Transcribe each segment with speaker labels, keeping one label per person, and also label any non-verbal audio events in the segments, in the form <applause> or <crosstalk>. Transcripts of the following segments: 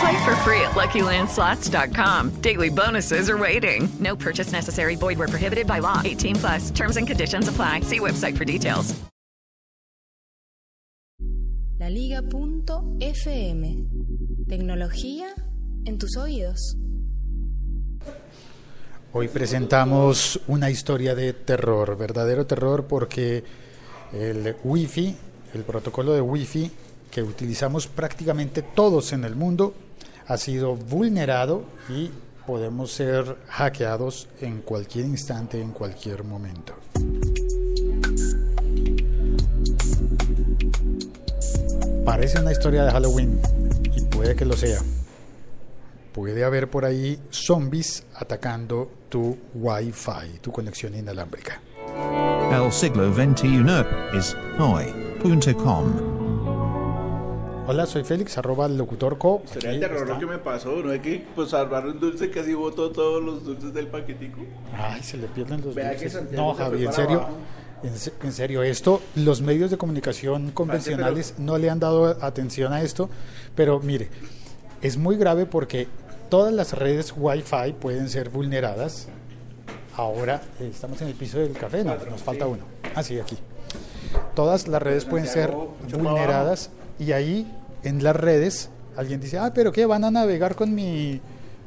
Speaker 1: Play for free at LuckyLandSlots.com. Daily bonuses are waiting. No purchase necessary. Void where prohibited by law. 18 plus. Terms and conditions apply. See website for details.
Speaker 2: Laliga.fm Tecnología en tus oídos.
Speaker 3: Hoy presentamos una historia de terror, verdadero terror, porque el Wi-Fi, el protocolo de Wi-Fi que utilizamos prácticamente todos en el mundo, ha sido vulnerado y podemos ser hackeados en cualquier instante, en cualquier momento. Parece una historia de Halloween y puede que lo sea. Puede haber por ahí zombies atacando tu Wi-Fi, tu conexión inalámbrica.
Speaker 4: El siglo XXI es hoy.com.
Speaker 3: Hola, soy Félix, arroba locutorco.
Speaker 5: Sería el terror lo que me pasó, ¿no? Es que pues salvar un dulce casi botó todos los dulces del paquetico.
Speaker 3: Ay, se le pierden los
Speaker 5: Vea
Speaker 3: dulces. No, Javi, en serio.
Speaker 5: abajo.
Speaker 3: En, se- en serio, esto, los medios de comunicación convencionales no le han dado atención a esto, pero mire, es muy grave porque todas las redes Wi-Fi pueden ser vulneradas. Ahora eh, estamos en el piso del café, no, nos falta uno. Ah, sí, aquí. Todas las redes pueden ser vulneradas y ahí en las redes alguien dice, ah, pero ¿qué? ¿Van a navegar con mi,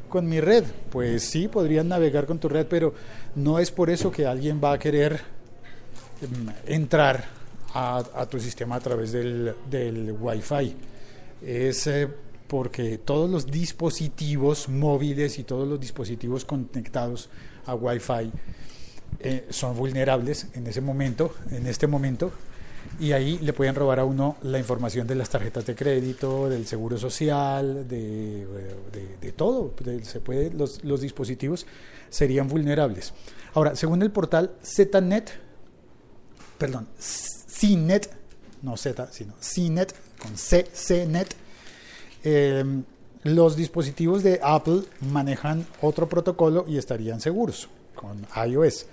Speaker 3: con mi red? Pues sí, podrían navegar con tu red, pero no es por eso que alguien va a querer em, entrar a, a tu sistema a través del, del Wi-Fi. Es eh, porque todos los dispositivos móviles y todos los dispositivos conectados a Wi-Fi eh, son vulnerables en ese momento, en este momento, y ahí le pueden robar a uno la información de las tarjetas de crédito, del seguro social, de, de- todo. Se puede, los, los dispositivos serían vulnerables. Ahora, según el portal ZNet, perdón, CNET, no Z, sino CNET, con C, CNET, eh, los dispositivos de Apple manejan otro protocolo y estarían seguros con iOS.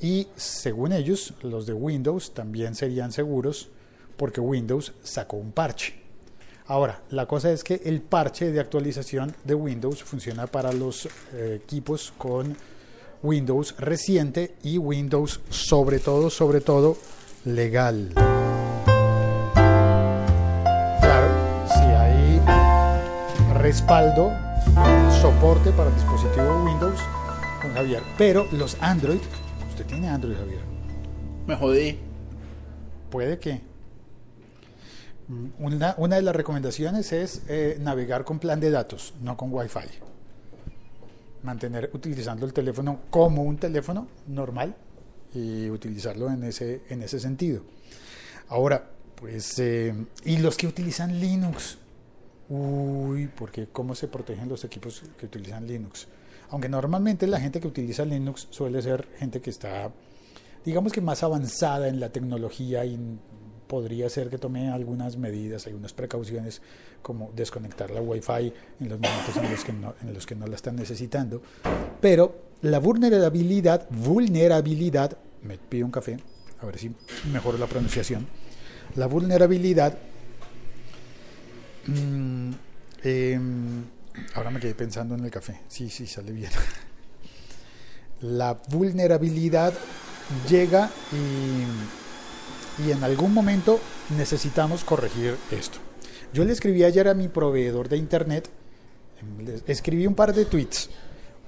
Speaker 3: Y según ellos, los de Windows también serían seguros porque Windows sacó un parche. Ahora, la cosa es que el parche de actualización de Windows funciona para los eh, equipos con Windows reciente y Windows sobre todo, sobre todo legal. Claro, si hay respaldo, soporte para el dispositivo Windows con Javier, pero los Android, usted tiene Android Javier,
Speaker 5: Me jodí.
Speaker 3: puede que Mm, una, una de las recomendaciones es eh, navegar con plan de datos, no con Wi-Fi. Mantener utilizando el teléfono como un teléfono normal y utilizarlo en ese, en ese sentido. Ahora, pues, eh, y los que utilizan Linux, uy, porque ¿cómo se protegen los equipos que utilizan Linux? Aunque normalmente la gente que utiliza Linux suele ser gente que está, digamos que más avanzada en la tecnología y podría ser que tome algunas medidas, algunas precauciones, como desconectar la Wi-Fi en los momentos en los que no, la están necesitando. Pero la vulnerabilidad, vulnerabilidad, me pido un café, a ver si mejoro la pronunciación. La vulnerabilidad, mm, em, ahora me quedé pensando en el café, sí, sí, sale bien. <laughs> La vulnerabilidad llega y, y en algún momento necesitamos corregir esto. Yo le escribí ayer a mi proveedor de internet, escribí un par de tweets.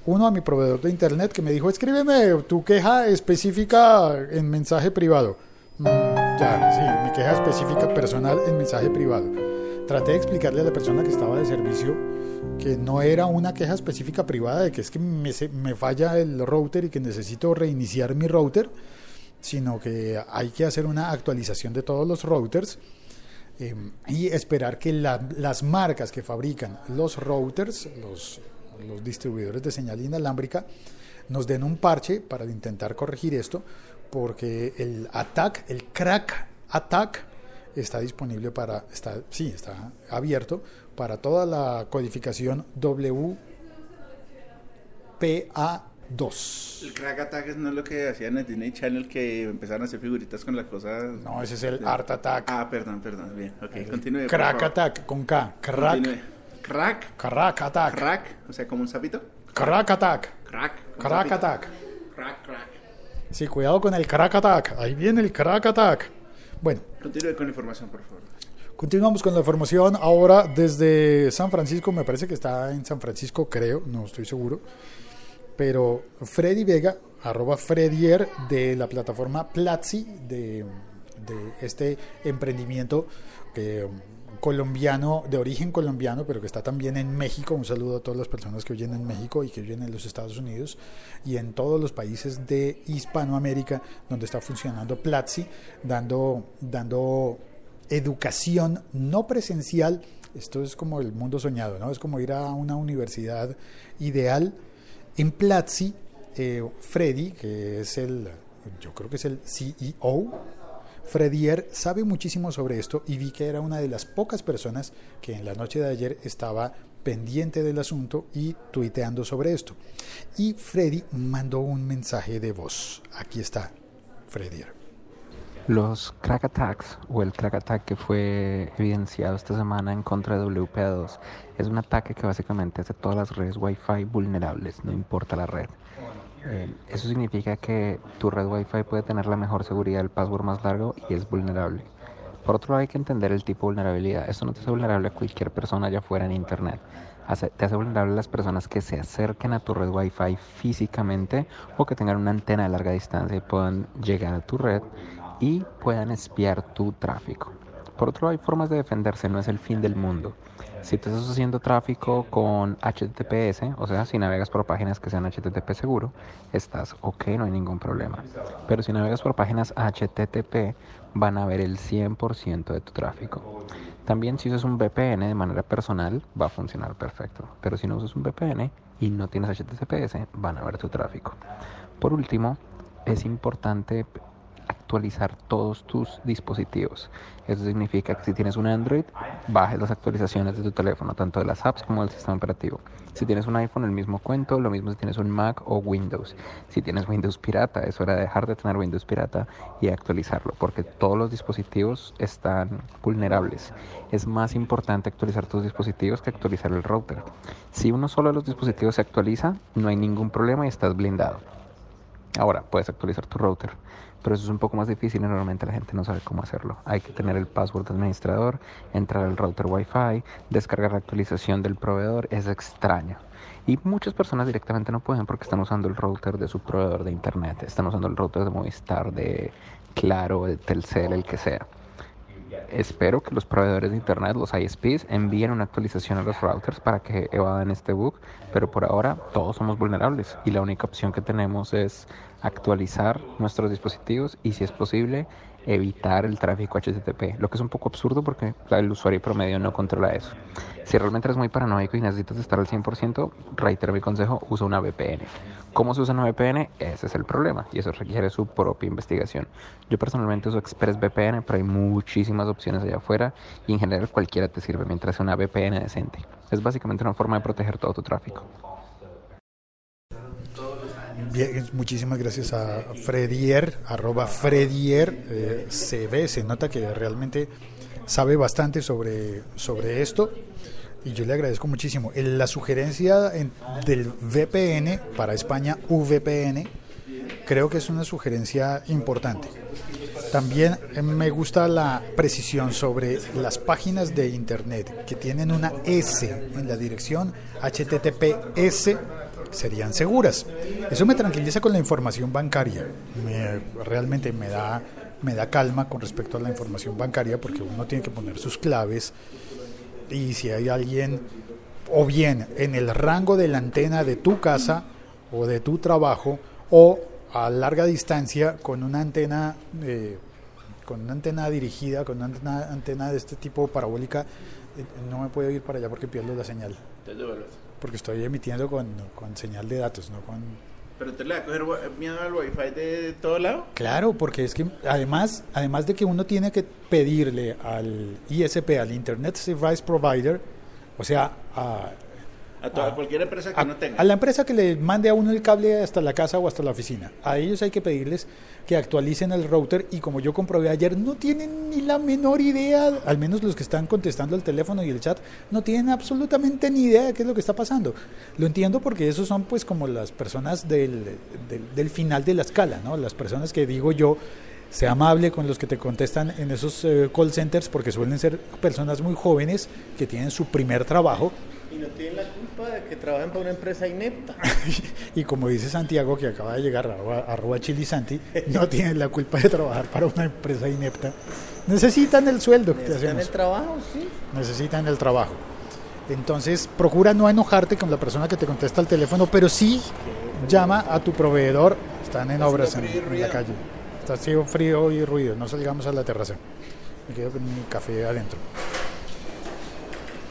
Speaker 3: Uno a mi proveedor de internet que me dijo, escríbeme tu queja específica en mensaje privado. Mm, Ya, sí, mi queja específica personal en mensaje privado. Traté de explicarle a la persona que estaba de servicio que no era una queja específica privada de que es que me, me falla el router y que necesito reiniciar mi router, sino que hay que hacer una actualización de todos los routers eh, y esperar que la- las marcas que fabrican los routers, los, los distribuidores de señal inalámbrica, nos den un parche para intentar corregir esto, porque el attack, el crack attack, está disponible para, está, sí, está abierto para toda la codificación WPA2.
Speaker 5: El crack attack no es lo que hacían en Disney Channel que empezaron a hacer figuritas con las cosas.
Speaker 3: No, ese es el Art Attack.
Speaker 5: Ah, perdón, perdón. Bien, ok, continúe.
Speaker 3: Crack attack con K. Crack.
Speaker 5: Continúe. Crack.
Speaker 3: Crack attack.
Speaker 5: Crack, o sea, como un sapito.
Speaker 3: Crack attack.
Speaker 5: Crack.
Speaker 3: Crack attack.
Speaker 5: Crack, crack.
Speaker 3: Sí, cuidado con el crack attack. Ahí viene el crack attack. Bueno,
Speaker 5: Continúe con la información, por favor.
Speaker 3: continuamos con la información. Ahora desde San Francisco, me parece que está en San Francisco, creo, no estoy seguro. Pero Freddy Vega, arroba Fredier de la plataforma Platzi, de, de este emprendimiento eh, colombiano, de origen colombiano, pero que está también en México. Un saludo a todas las personas que oyen en México y que oyen en los Estados Unidos y en todos los países de Hispanoamérica donde está funcionando Platzi, dando, dando educación no presencial. Esto es como el mundo soñado, ¿no? Es como ir a una universidad ideal. En Platzi, eh, Freddy, que es el, yo creo que es el CEO, Fredier sabe muchísimo sobre esto y vi que era una de las pocas personas que en la noche de ayer estaba pendiente del asunto y tuiteando sobre esto. Y Freddy mandó un mensaje de voz. Aquí está, Fredier.
Speaker 6: Los crack attacks o el crack attack que fue evidenciado esta semana en contra de WPA2 es un ataque que básicamente hace todas las redes Wi-Fi vulnerables, no importa la red. Eh, eso significa que tu red Wi-Fi puede tener la mejor seguridad, el password más largo y es vulnerable. Por otro lado, hay que entender el tipo de vulnerabilidad. Esto no te hace vulnerable a cualquier persona allá afuera en Internet. Te hace vulnerable a las personas que se acerquen a tu red Wi-Fi físicamente o que tengan una antena de larga distancia y puedan llegar a tu red y puedan espiar tu tráfico. Por otro lado, hay formas de defenderse, no es el fin del mundo. Si tú estás haciendo tráfico con HTTPS, o sea, si navegas por páginas que sean HTTP seguro, estás ok, no hay ningún problema. Pero si navegas por páginas HTTP, van a ver el 100% de tu tráfico. También si usas un VPN de manera personal, va a funcionar perfecto. Pero si no usas un VPN y no tienes HTTPS, van a ver tu tráfico. Por último, es importante actualizar todos tus dispositivos. Eso significa que si tienes un Android, bajes las actualizaciones de tu teléfono, tanto de las apps como del sistema operativo. Si tienes un iPhone, el mismo cuento, lo mismo si tienes un Mac o Windows. Si tienes Windows pirata, es hora de dejar de tener Windows pirata y actualizarlo, porque todos los dispositivos están vulnerables. Es más importante actualizar tus dispositivos que actualizar el router. Si uno solo de los dispositivos se actualiza, no hay ningún problema y estás blindado. Ahora, puedes actualizar tu router, pero eso es un poco más difícil y normalmente la gente no sabe cómo hacerlo. Hay que tener el password administrador, entrar al router Wi-Fi, descargar la actualización del proveedor, es extraño. Y muchas personas directamente no pueden porque están usando el router de su proveedor de internet, están usando el router de Movistar, de Claro, de Telcel, el que sea. Espero que los proveedores de internet, los ISPs, envíen una actualización a los routers para que evadan este bug, pero por ahora todos somos vulnerables y la única opción que tenemos es actualizar nuestros dispositivos y si es posible evitar el tráfico HTTP, lo que es un poco absurdo porque el usuario promedio no controla eso. Si realmente eres muy paranoico y necesitas estar al 100%, reitero mi consejo, usa una VPN. ¿Cómo se usa una VPN? Ese es el problema y eso requiere su propia investigación. Yo personalmente uso ExpressVPN, pero hay muchísimas opciones allá afuera y en general cualquiera te sirve mientras sea una VPN decente. Es básicamente una forma de proteger todo tu tráfico.
Speaker 3: Bien, muchísimas gracias a Fredier, arroba Fredier, eh, se ve, se nota que realmente sabe bastante sobre, sobre esto y yo le agradezco muchísimo. La sugerencia en- del VPN para España, VPN, creo que es una sugerencia importante. También eh, me gusta la precisión sobre las páginas de internet que tienen una S en la dirección HTTPS serían seguras. Eso me tranquiliza con la información bancaria. Me- realmente me da me da calma con respecto a la información bancaria porque uno tiene que poner sus claves y si hay alguien o bien en el rango de la antena de tu casa o de tu trabajo o a larga distancia con una antena eh, con una antena dirigida, con una antena, de este tipo parabólica, eh, no me puedo ir para allá porque pierdo la señal. Porque estoy emitiendo con, con señal de datos, no con
Speaker 5: ¿Pero te le va a coger miedo al wifi de todo lado?
Speaker 3: Claro, porque es que además, además de que uno tiene que pedirle al ISP, al Internet Service Provider, o sea, a,
Speaker 5: A toda,
Speaker 3: Ah.
Speaker 5: cualquier empresa que
Speaker 3: a,
Speaker 5: no tenga.
Speaker 3: a la empresa que le mande a uno el cable hasta la casa o hasta la oficina, a ellos hay que pedirles que actualicen el router y como yo comprobé ayer, no tienen ni la menor idea, al menos los que están contestando el teléfono y el chat, no tienen absolutamente ni idea de qué es lo que está pasando. Lo entiendo porque esos son pues como las personas del, del, del final de la escala, ¿no? Las personas que digo yo, sea amable con los que te contestan en esos eh, call centers porque suelen ser personas muy jóvenes que tienen su primer trabajo
Speaker 7: Y no tienen la culpa de que trabajen para una empresa inepta. <laughs>
Speaker 3: y como dice Santiago, que acaba de llegar, arroba, arroba chilisanti, no tienen la culpa de trabajar para una empresa inepta. Necesitan el sueldo que te
Speaker 7: Necesitan el trabajo, sí.
Speaker 3: Necesitan el trabajo. Entonces, procura no enojarte con la persona que te contesta el teléfono, pero sí llama a tu proveedor. Están en obras en, en la calle. Está haciendo frío y ruido. No salgamos a la terraza. Me quedo con mi café adentro.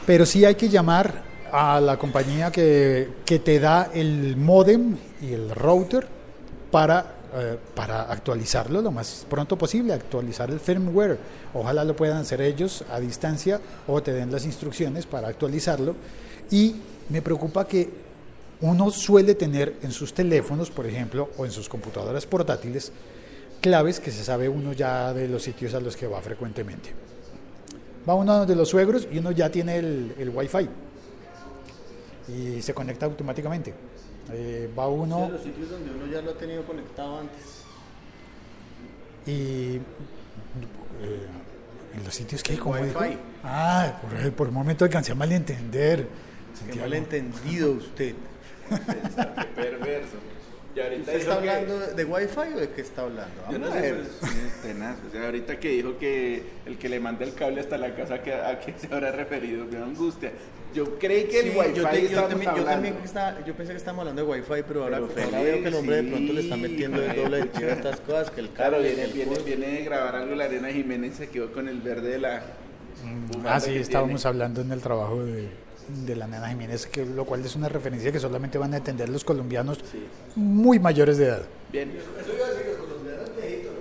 Speaker 3: Pero sí hay que llamar a la compañía que, que te da el modem y el router para, eh, para actualizarlo lo más pronto posible, actualizar el firmware. Ojalá lo puedan hacer ellos a distancia o te den las instrucciones para actualizarlo. Y me preocupa que uno suele tener en sus teléfonos, por ejemplo, o en sus computadoras portátiles, claves que se sabe uno ya de los sitios a los que va frecuentemente. Va uno donde los suegros y uno ya tiene el, el wifi y se conecta automáticamente. Eh, va uno
Speaker 7: Sí, los sitios donde uno ya lo ha tenido conectado antes.
Speaker 3: y eh, en los sitios que
Speaker 7: El
Speaker 3: como. Ah, por, por un momento alcancé a malentender.
Speaker 7: Qué malentendido usted.
Speaker 5: Qué <laughs> perverso. Y ahorita
Speaker 7: ¿Usted está
Speaker 5: que-
Speaker 7: hablando de Wi-Fi o de qué está hablando?
Speaker 5: Yo no
Speaker 7: a
Speaker 5: sé,
Speaker 7: ver.
Speaker 5: pues, sí, tenaz. O sea, ahorita que dijo que el que le manda el cable hasta la casa, que, ¿a qué se habrá referido? Me da angustia. Yo creí que el wifi
Speaker 7: yo, te- yo
Speaker 5: estábamos
Speaker 7: también, yo también estaba- yo pensé que estábamos hablando de Wi-Fi, pero ahora,
Speaker 5: Pero
Speaker 7: ahora veo que el hombre de pronto le está metiendo el doble de tierra a estas cosas, que el
Speaker 5: Claro,
Speaker 7: cable,
Speaker 5: viene,
Speaker 7: que el
Speaker 5: viene,
Speaker 7: coso.
Speaker 5: viene de grabar algo la arena Jiménez y se quedó con el verde de la. bufanda
Speaker 3: Ah, sí, estábamos
Speaker 5: tiene.
Speaker 3: hablando en el trabajo de, de la nena Jiménez, que, lo cual es una referencia que solamente van a entender los colombianos muy mayores de edad.
Speaker 5: Bien.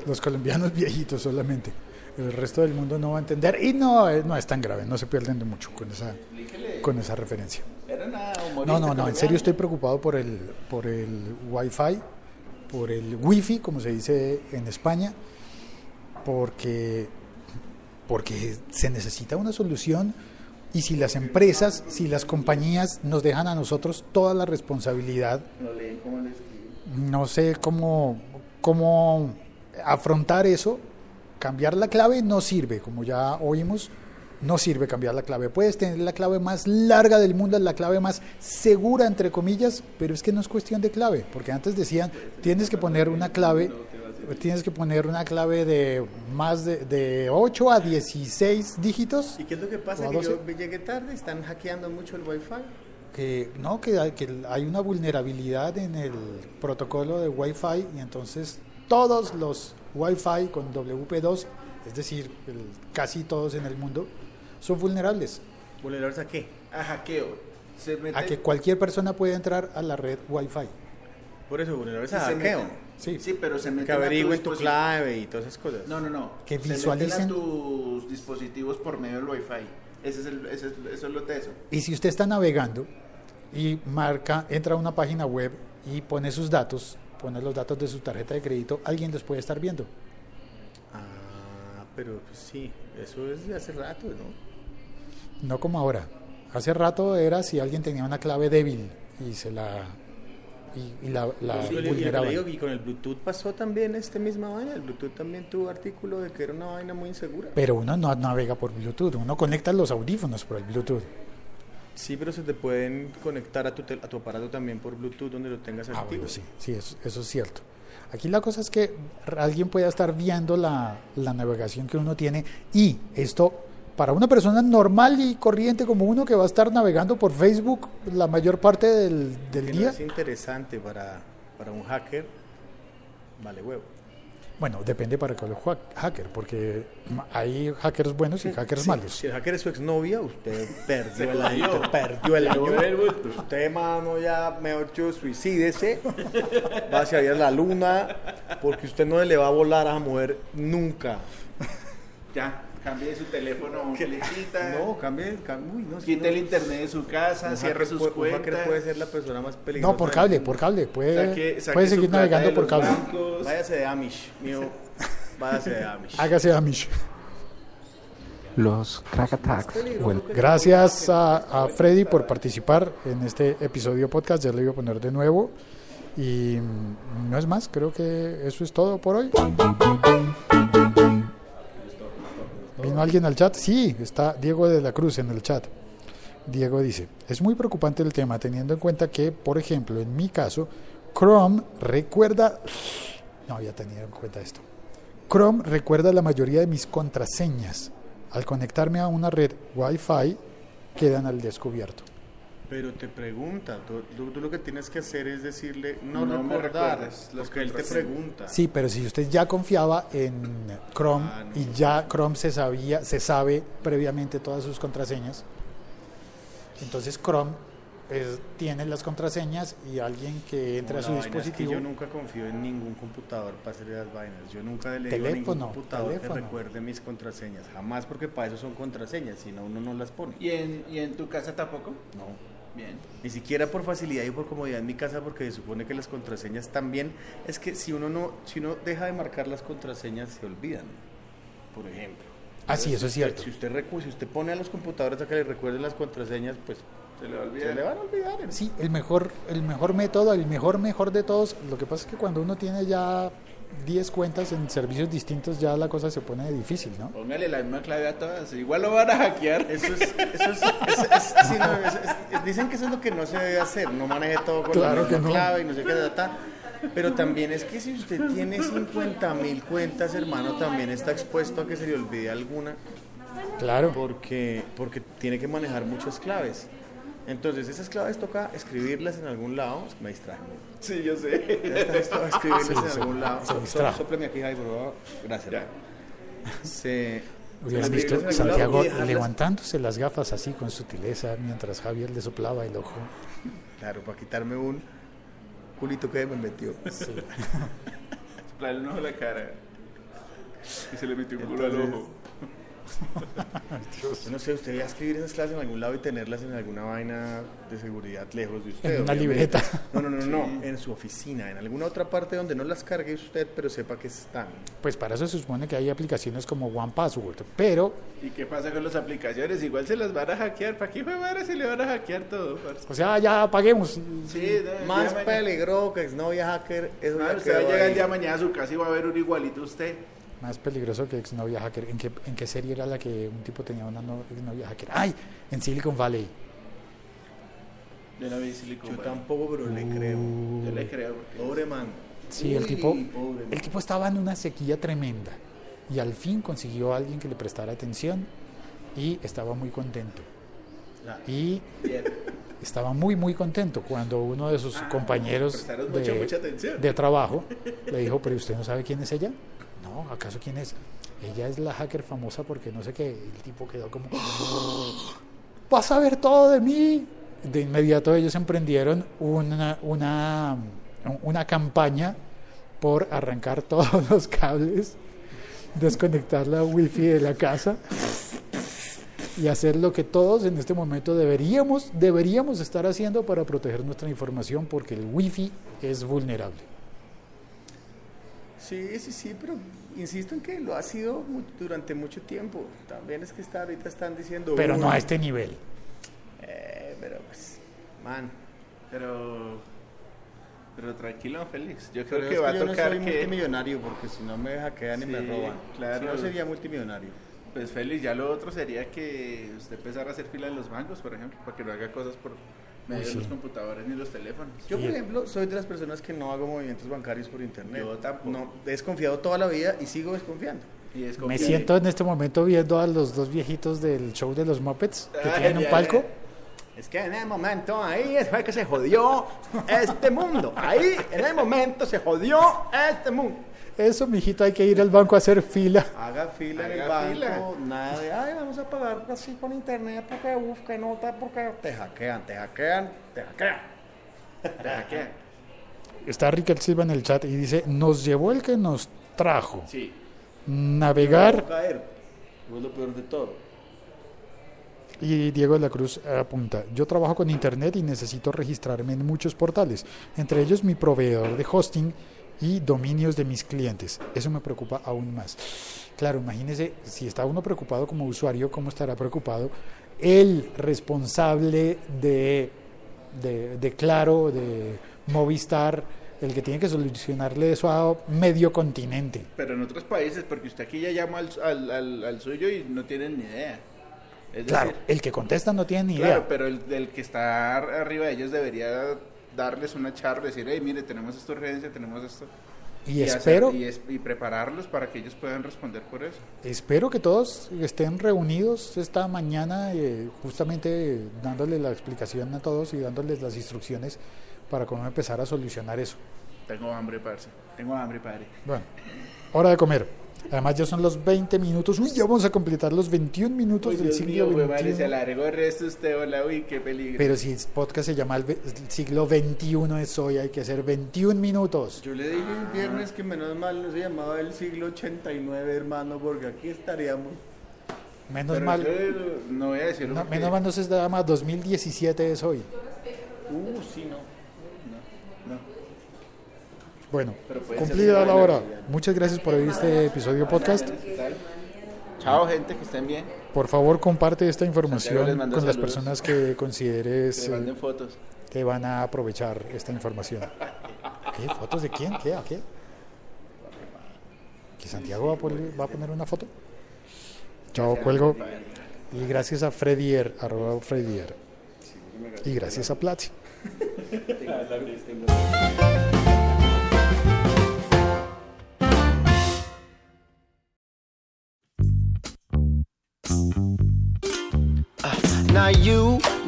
Speaker 3: Los colombianos viejitos solamente. El resto del mundo no va a entender y no, eh, no es tan grave, no se pierden de mucho con esa, con esa referencia. No, no, no, en serio estoy preocupado por el, por el Wi-Fi, por el Wi-Fi, como se dice en España, porque, porque se necesita una solución y si las empresas, si las compañías nos dejan a nosotros toda la responsabilidad, no sé cómo, cómo afrontar eso. Cambiar la clave no sirve, como ya oímos, no sirve cambiar la clave. Puedes tener la clave más larga del mundo, la clave más segura, entre comillas, pero es que no es cuestión de clave, porque antes decían, tienes que poner una clave, tienes que poner una clave de más de, de 8 a 16 dígitos.
Speaker 7: ¿Y qué es lo que pasa? Que
Speaker 3: 12.
Speaker 7: yo llegué tarde, están hackeando mucho el Wi-Fi.
Speaker 3: que no que hay, que hay una vulnerabilidad en el protocolo de Wi-Fi y entonces todos los Wi-Fi con WP2, es decir, el- casi todos en el mundo, son vulnerables
Speaker 7: ¿Vulnerables a qué?
Speaker 5: A hackeo. Se
Speaker 3: a que cualquier persona puede entrar a la red Wi-Fi.
Speaker 7: Por eso, vulnerables a
Speaker 5: se
Speaker 7: hackeo.
Speaker 5: meten-
Speaker 3: Sí.
Speaker 5: sí, pero se meten
Speaker 7: Que averigüen tu clave y todas esas cosas.
Speaker 5: No, no, no.
Speaker 3: Que
Speaker 5: Se meten
Speaker 3: visualicen-
Speaker 5: a tus dispositivos por medio del Wi-Fi. Ese es el, ese es, eso es lo teso.
Speaker 3: Y si usted está navegando y marca, entra a una página web y pone sus datos, pone los datos de su tarjeta de crédito, alguien los puede estar viendo.
Speaker 7: Ah, pero pues, sí, eso es de hace rato, ¿no?
Speaker 3: No como ahora. Hace rato era si alguien tenía una clave débil y se la y, y la, la vulneraban.
Speaker 7: que con el Bluetooth pasó también este misma vaina. El Bluetooth también tuvo artículo de que era una vaina muy insegura.
Speaker 3: Pero uno no navega por Bluetooth, uno conecta los audífonos por el Bluetooth.
Speaker 7: Sí, pero se te pueden conectar a tu, a tu aparato también por Bluetooth donde lo tengas
Speaker 3: Ah,
Speaker 7: activo.
Speaker 3: bueno, sí, sí, eso, eso es cierto. Aquí la cosa es que alguien pueda estar viendo la, la navegación que uno tiene y esto para una persona normal y corriente como uno que va a estar navegando por Facebook la mayor parte del, del
Speaker 7: Que no
Speaker 3: día.
Speaker 7: es interesante para, para un hacker, vale huevo.
Speaker 3: Bueno, depende para cuál ha- hacker, porque hay hackers buenos y hackers
Speaker 7: Sí,
Speaker 3: malos.
Speaker 7: Si el hacker es su exnovia, usted perdió el <laughs> año. perdió el año. Usted, mano, ya, mejor dicho, suicídese. Va hacia allá a la luna, porque usted no le va a volar a esa mujer nunca.
Speaker 5: Ya, cambie su teléfono, <laughs> felicita.
Speaker 7: No, cambie, cambie. Uy, no,
Speaker 5: Quite
Speaker 7: no-
Speaker 5: el internet de su casa, cierre sus
Speaker 7: puede- Un
Speaker 5: cuentas.
Speaker 7: hacker puede ser la persona más peligrosa.
Speaker 3: No, por cable, por cable. Puede,
Speaker 5: Saque- saque
Speaker 3: puede seguir navegando
Speaker 5: de
Speaker 3: por cable.
Speaker 5: bancos.
Speaker 7: Váyase de Amish, mío. <laughs> Váyase de Amish.
Speaker 3: Hágase Amish.
Speaker 6: Los crack attacks
Speaker 3: Gracias a, a Freddy por participar en este episodio podcast. Ya le voy a poner de nuevo. Y mm, no es más, creo que eso es todo por hoy. ¿Vino alguien al chat? Sí, está Diego de la Cruz en el chat. Diego dice, es muy preocupante el tema teniendo en cuenta que, por ejemplo, en mi caso, Chrome recuerda... No había tenido en cuenta esto. Chrome recuerda la mayoría de mis contraseñas. Al conectarme a una red Wi-Fi, quedan al descubierto.
Speaker 7: Pero te pregunta, tú, tú- tú lo que tienes que hacer es decirle, no,
Speaker 5: No
Speaker 7: recordar,
Speaker 5: las
Speaker 7: porque él te pregunta.
Speaker 3: Sí, pero si usted ya confiaba en Chrome
Speaker 7: Ah, no.
Speaker 3: y ya Chrome se sabía, se sabe previamente todas sus contraseñas, entonces Chrome es- tiene las contraseñas y alguien que entre a su
Speaker 7: vaina es que
Speaker 3: dispositivo.
Speaker 7: yo nunca confío en ningún computador para hacer esas vainas. Yo nunca le digo a ningún computador
Speaker 3: teléfono.
Speaker 7: que recuerde mis contraseñas. Jamás porque para eso son contraseñas, si no uno no las pone.
Speaker 5: ¿Y en, ¿Y en tu casa tampoco?
Speaker 7: No.
Speaker 5: Bien.
Speaker 7: Ni siquiera por facilidad y por comodidad en mi casa porque se supone que las contraseñas también es que si uno no si uno deja de marcar las contraseñas se olvidan. Por ejemplo.
Speaker 3: Ah, sí, eso es cierto.
Speaker 7: Si usted recu- si usted pone a los computadores a que le recuerden las contraseñas, pues
Speaker 5: Se le va a
Speaker 7: se le van a olvidar.
Speaker 3: Sí, el mejor, el mejor método, el mejor, mejor de todos. Lo que pasa es que cuando uno tiene ya 10 cuentas en servicios distintos, ya la cosa se pone difícil, ¿no?
Speaker 5: Póngale la misma clave a todas. Igual lo van a hackear.
Speaker 7: Eso es, eso es, es- es- sí, no, es- es- es- dicen que eso es lo que no se debe hacer, no maneje todo con
Speaker 3: Claro
Speaker 7: la
Speaker 3: que
Speaker 7: misma
Speaker 3: no.
Speaker 7: clave y no sé qué data. Pero también es que si usted tiene 50 mil cuentas, hermano, también está expuesto a que se le olvide alguna
Speaker 3: Claro.
Speaker 7: porque, porque tiene que manejar muchas claves. Entonces, esas claves toca escribirlas en algún lado. Es que me distraje.
Speaker 5: Sí, yo sé.
Speaker 7: Esto, escribirlas
Speaker 3: Sí,
Speaker 7: en
Speaker 3: sí,
Speaker 7: algún lado.
Speaker 3: se distrajo.
Speaker 7: Sópleme aquí, Jai, por favor. Gracias.
Speaker 5: Ya.
Speaker 7: Se,
Speaker 3: Hubieran
Speaker 7: se
Speaker 3: visto
Speaker 7: lado
Speaker 3: Santiago levantándose las gafas así con sutileza mientras Javier le soplaba el ojo.
Speaker 7: Claro, para quitarme un culito que me metió. <laughs>
Speaker 5: Soplarle un ojo a la cara. Y se le metió un culo al
Speaker 7: Entonces-
Speaker 5: ojo.
Speaker 7: Yo no sé, usted va a escribir esas clases en algún lado y tenerlas en alguna vaina de seguridad lejos de usted.
Speaker 3: En una
Speaker 7: obviamente.
Speaker 3: libreta.
Speaker 7: No, no, no, no, en su oficina, en alguna otra parte donde no las cargue usted, pero sepa que están.
Speaker 3: Pues para eso se supone que hay aplicaciones como One Password, pero,
Speaker 5: ¿Y qué pasa con las aplicaciones? Igual se las van a hackear. ¿Para qué fue madre se le van a hackear todo? parce?
Speaker 3: o sea, ya apaguemos.
Speaker 5: Sí, no,
Speaker 7: Más peligroso que exnovia hacker, eso ya
Speaker 5: usted va a llegar el día mañana a su casa y va a ver un igualito usted.
Speaker 3: Más peligroso que exnovia hacker. ¿En qué, ¿En qué serie era la que un tipo tenía una no- exnovia hacker? ¡Ay! En Silicon Valley.
Speaker 5: Yo no vi Silicon
Speaker 7: Yo
Speaker 5: Valley.
Speaker 7: tampoco, pero le creo.
Speaker 5: Yo le creo.
Speaker 7: Pobre man.
Speaker 3: Sí, el tipo,
Speaker 7: pobre man.
Speaker 3: el tipo estaba en una sequía tremenda y al fin consiguió a alguien que le prestara atención y estaba muy contento.
Speaker 7: La-
Speaker 3: Y
Speaker 5: Bien.
Speaker 3: Estaba muy, muy contento cuando uno de sus compañeros
Speaker 5: prestaron mucha,
Speaker 3: de,
Speaker 5: mucha atención.
Speaker 3: de trabajo le dijo, pero usted no sabe quién es ella. No, ¿acaso quién es? Ella es la hacker famosa porque no sé qué. El tipo quedó como, vas a ver todo de mí. De inmediato ellos emprendieron una, una, una campaña por arrancar <laughs> todos los cables, desconectar la wifi de la casa y hacer lo que todos en este momento deberíamos, deberíamos estar haciendo para proteger nuestra información porque el wifi es vulnerable.
Speaker 7: Sí, sí, sí, pero insisto en que lo ha sido durante mucho tiempo. También es que está, ahorita están diciendo...
Speaker 3: Pero no a este nivel.
Speaker 7: Eh, pero pues, man.
Speaker 5: Pero. Pero tranquilo, Félix. Yo
Speaker 7: Pero
Speaker 5: creo
Speaker 7: es
Speaker 5: que va a
Speaker 7: yo no
Speaker 5: tocar
Speaker 7: soy
Speaker 5: que.
Speaker 7: multimillonario porque si no me hackean y me
Speaker 5: Sí,
Speaker 7: roban.
Speaker 5: claro.
Speaker 7: Si no sería multimillonario.
Speaker 5: Pues Félix, ya lo otro sería que usted empezara a hacer fila en los bancos, por ejemplo, para que no haga cosas por Me
Speaker 3: Uy,
Speaker 5: dio
Speaker 3: sí.
Speaker 5: los computadores ni los teléfonos.
Speaker 7: Yo, por ejemplo, soy de las personas que no hago movimientos bancarios por internet.
Speaker 5: Yo tampoco.
Speaker 7: No, he desconfiado toda la vida y sigo desconfiando.
Speaker 5: Y es
Speaker 3: Me siento en este momento viendo a los dos viejitos del show de los Muppets que
Speaker 5: Ay,
Speaker 3: tienen un palco.
Speaker 7: Es que en el momento ahí fue que se jodió este mundo. Ahí, en el momento se jodió este mundo.
Speaker 3: Eso, mijito, hay que ir al banco a hacer fila.
Speaker 7: Haga fila en el
Speaker 5: Haga
Speaker 7: banco,
Speaker 5: fila.
Speaker 7: nada de, ay, vamos a pagar así con internet porque busca nota, porque te hackean, te hackean, te hackean.
Speaker 5: Te hackean.
Speaker 3: Está Riquel Silva en el chat y dice, nos llevó el que nos trajo.
Speaker 5: Sí.
Speaker 3: Navegar
Speaker 7: No caer. Es lo peor de todo.
Speaker 3: Y Diego de la Cruz apunta, yo trabajo con Internet y necesito registrarme en muchos portales, entre ellos mi proveedor de hosting y dominios de mis clientes. Eso me preocupa aún más. Claro, imagínese, si está uno preocupado como usuario, ¿cómo estará preocupado el responsable de, de, de Claro, de Movistar, el que tiene que solucionarle eso a medio continente?
Speaker 5: Pero en otros países, porque usted aquí ya llama al, al, al- al suyo y no tienen ni idea. Es
Speaker 3: Claro,
Speaker 5: decir,
Speaker 3: el que contesta no tiene ni
Speaker 5: claro,
Speaker 3: idea.
Speaker 5: pero el, el que está ar- arriba de ellos debería darles una charla, decir, hey, mire, tenemos esta urgencia, tenemos esto.
Speaker 3: Y
Speaker 5: hacer-
Speaker 3: espero-
Speaker 5: y, es- y prepararlos para que ellos puedan responder por eso.
Speaker 3: Espero que todos estén reunidos esta mañana, eh, justamente dándole la explicación a todos y dándoles las instrucciones para cómo empezar a solucionar eso.
Speaker 5: Tengo hambre, parce. Tengo hambre, padre.
Speaker 3: Bueno, hora de comer. Además ya son los 20 minutos. Uy, ya vamos a completar los 21 minutos
Speaker 5: Uy,
Speaker 3: del
Speaker 5: Dios
Speaker 3: siglo
Speaker 5: mío, madre, se
Speaker 3: XXI.
Speaker 5: alargó el resto usted, hola, uy, qué peligro.
Speaker 3: Pero si el podcast se llama el siglo XXI es hoy, hay que hacer 21 minutos.
Speaker 7: Yo le dije el viernes que menos mal no se llamaba el siglo 89, hermano, porque aquí estaríamos.
Speaker 3: Menos
Speaker 5: Pero
Speaker 3: mal,
Speaker 5: yo no voy a decirlo.
Speaker 3: no, menos mal no se llama 2017 es hoy.
Speaker 7: Uh, sí, no.
Speaker 3: Bueno, cumplida la hora. Muchas gracias por oír este episodio podcast.
Speaker 5: Chao, gente, que estén bien.
Speaker 3: Por favor, comparte esta información con las personas que <laughs> consideres
Speaker 5: Que manden fotos.
Speaker 3: que van a aprovechar esta información. <laughs> ¿Qué? ¿Fotos de quién? ¿Qué? ¿A qué? ¿Que Santiago va a, poner, va a poner una foto? Chao, cuelgo. Y gracias a Fredier, arroba Fredier. Y gracias a Platzi. <laughs>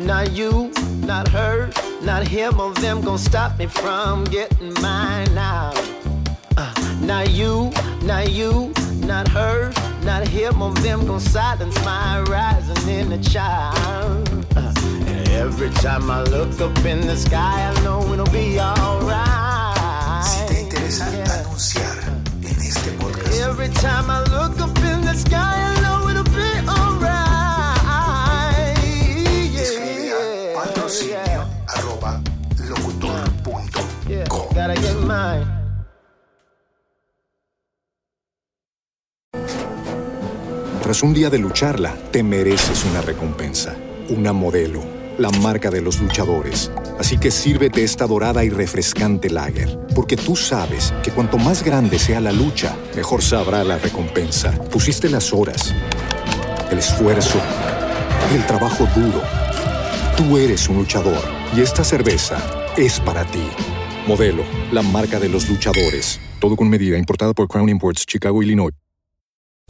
Speaker 8: not you, not her, not him or them gonna stop me from getting mine now. Uh, not you, not you, not her, not him or them gonna silence my rising inner child. Uh, and every time I look up in the sky, I know it'll be alright.
Speaker 9: Si te interesa anunciar en este podcast,
Speaker 8: Every time I look up in the sky,
Speaker 10: Tras un día de lucharla, te mereces una recompensa, una modelo, la marca de los luchadores. Así que sírvete esta dorada y refrescante lager, porque tú sabes que cuanto más grande sea la lucha, mejor sabrá la recompensa. Pusiste las horas, el esfuerzo, el trabajo duro. Tú eres un luchador y esta cerveza es para ti. Modelo, la marca de los luchadores. Todo con medida, importada por Crown Imports, Chicago, Illinois.